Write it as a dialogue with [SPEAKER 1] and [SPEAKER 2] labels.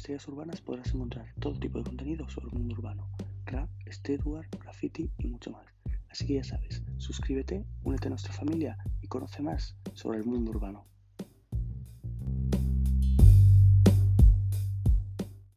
[SPEAKER 1] Historias Urbanas podrás encontrar todo tipo de contenido sobre el mundo urbano, rap, streetwear, graffiti y mucho más. Así que ya sabes, suscríbete, únete a nuestra familia y conoce más sobre el mundo urbano.